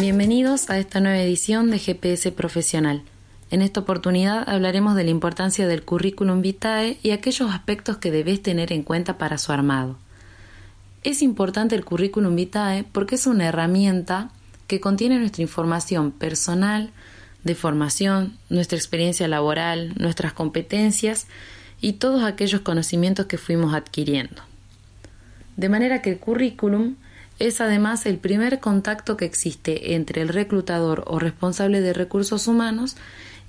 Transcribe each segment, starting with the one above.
Bienvenidos a esta nueva edición de GPS Profesional. En esta oportunidad hablaremos de la importancia del currículum vitae y aquellos aspectos que debes tener en cuenta para su armado. Es importante el currículum vitae porque es una herramienta que contiene nuestra información personal, de formación, nuestra experiencia laboral, nuestras competencias y todos aquellos conocimientos que fuimos adquiriendo. De manera que el currículum es además el primer contacto que existe entre el reclutador o responsable de recursos humanos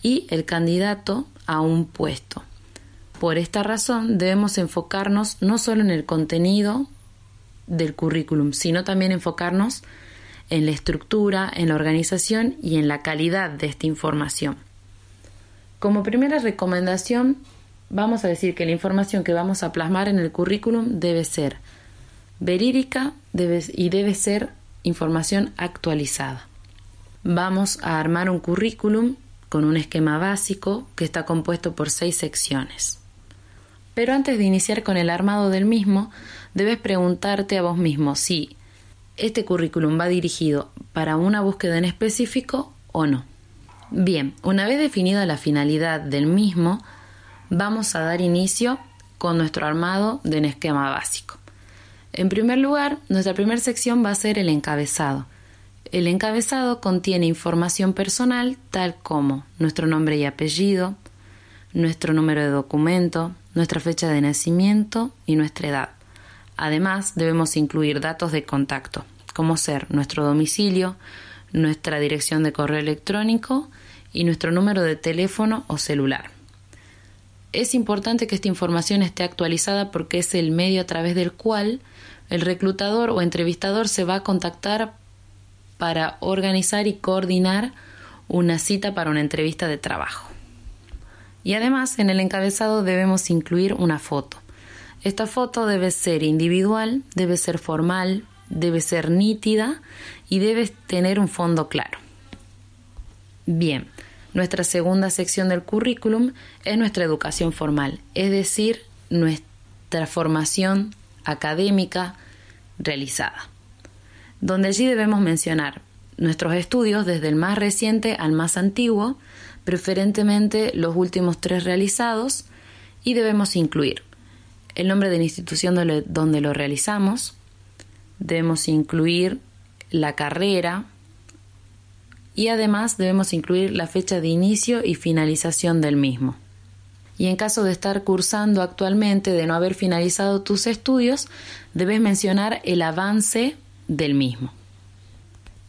y el candidato a un puesto. Por esta razón debemos enfocarnos no solo en el contenido del currículum, sino también enfocarnos en la estructura, en la organización y en la calidad de esta información. Como primera recomendación, vamos a decir que la información que vamos a plasmar en el currículum debe ser verídica y debe ser información actualizada. Vamos a armar un currículum con un esquema básico que está compuesto por seis secciones. Pero antes de iniciar con el armado del mismo, debes preguntarte a vos mismo si este currículum va dirigido para una búsqueda en específico o no. Bien, una vez definida la finalidad del mismo, vamos a dar inicio con nuestro armado de un esquema básico. En primer lugar, nuestra primera sección va a ser el encabezado. El encabezado contiene información personal tal como nuestro nombre y apellido, nuestro número de documento, nuestra fecha de nacimiento y nuestra edad. Además, debemos incluir datos de contacto, como ser nuestro domicilio, nuestra dirección de correo electrónico y nuestro número de teléfono o celular. Es importante que esta información esté actualizada porque es el medio a través del cual el reclutador o entrevistador se va a contactar para organizar y coordinar una cita para una entrevista de trabajo. Y además en el encabezado debemos incluir una foto. Esta foto debe ser individual, debe ser formal, debe ser nítida y debe tener un fondo claro. Bien, nuestra segunda sección del currículum es nuestra educación formal, es decir, nuestra formación académica realizada, donde allí debemos mencionar nuestros estudios desde el más reciente al más antiguo, preferentemente los últimos tres realizados, y debemos incluir el nombre de la institución donde lo realizamos, debemos incluir la carrera, y además debemos incluir la fecha de inicio y finalización del mismo. Y en caso de estar cursando actualmente, de no haber finalizado tus estudios, debes mencionar el avance del mismo.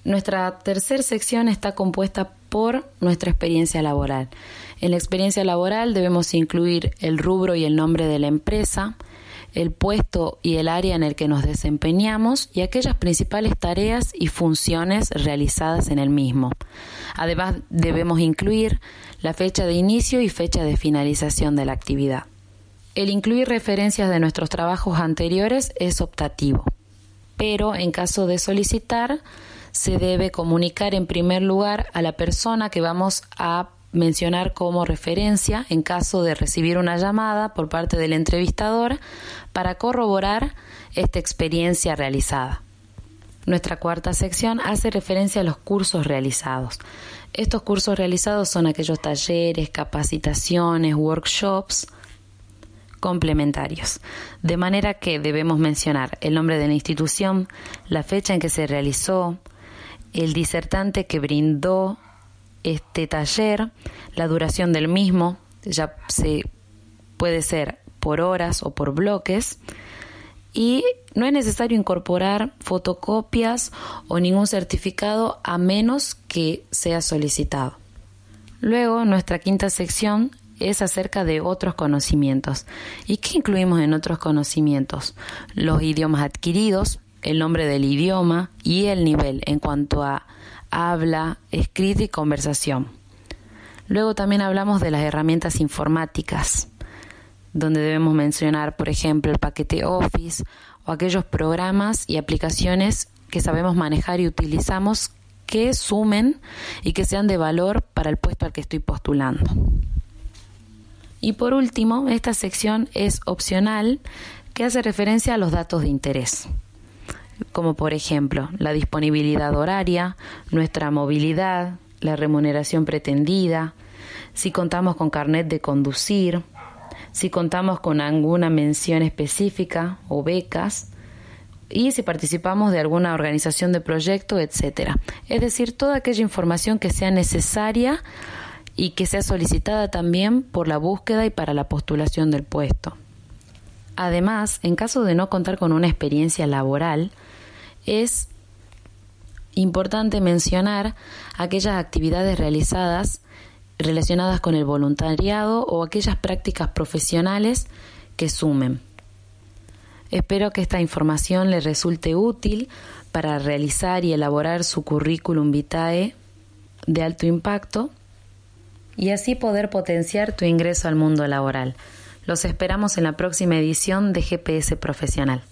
Nuestra tercera sección está compuesta por nuestra experiencia laboral. En la experiencia laboral debemos incluir el rubro y el nombre de la empresa, el puesto y el área en el que nos desempeñamos y aquellas principales tareas y funciones realizadas en el mismo. Además, debemos incluir la fecha de inicio y fecha de finalización de la actividad. El incluir referencias de nuestros trabajos anteriores es optativo, pero en caso de solicitar, se debe comunicar en primer lugar a la persona que vamos a mencionar como referencia en caso de recibir una llamada por parte del entrevistador para corroborar esta experiencia realizada. Nuestra cuarta sección hace referencia a los cursos realizados. Estos cursos realizados son aquellos talleres, capacitaciones, workshops complementarios, de manera que debemos mencionar el nombre de la institución, la fecha en que se realizó, el disertante que brindó este taller, la duración del mismo, ya se puede ser por horas o por bloques, y no es necesario incorporar fotocopias o ningún certificado a menos que sea solicitado. Luego, nuestra quinta sección es acerca de otros conocimientos. ¿Y qué incluimos en otros conocimientos? Los idiomas adquiridos, el nombre del idioma y el nivel en cuanto a habla, escrita y conversación. Luego también hablamos de las herramientas informáticas, donde debemos mencionar, por ejemplo, el paquete Office o aquellos programas y aplicaciones que sabemos manejar y utilizamos que sumen y que sean de valor para el puesto al que estoy postulando. Y por último, esta sección es opcional que hace referencia a los datos de interés. Como por ejemplo la disponibilidad horaria, nuestra movilidad, la remuneración pretendida, si contamos con carnet de conducir, si contamos con alguna mención específica o becas, y si participamos de alguna organización de proyecto, etcétera. Es decir, toda aquella información que sea necesaria y que sea solicitada también por la búsqueda y para la postulación del puesto. Además, en caso de no contar con una experiencia laboral, es importante mencionar aquellas actividades realizadas relacionadas con el voluntariado o aquellas prácticas profesionales que sumen. Espero que esta información le resulte útil para realizar y elaborar su currículum vitae de alto impacto y así poder potenciar tu ingreso al mundo laboral. Los esperamos en la próxima edición de GPS Profesional.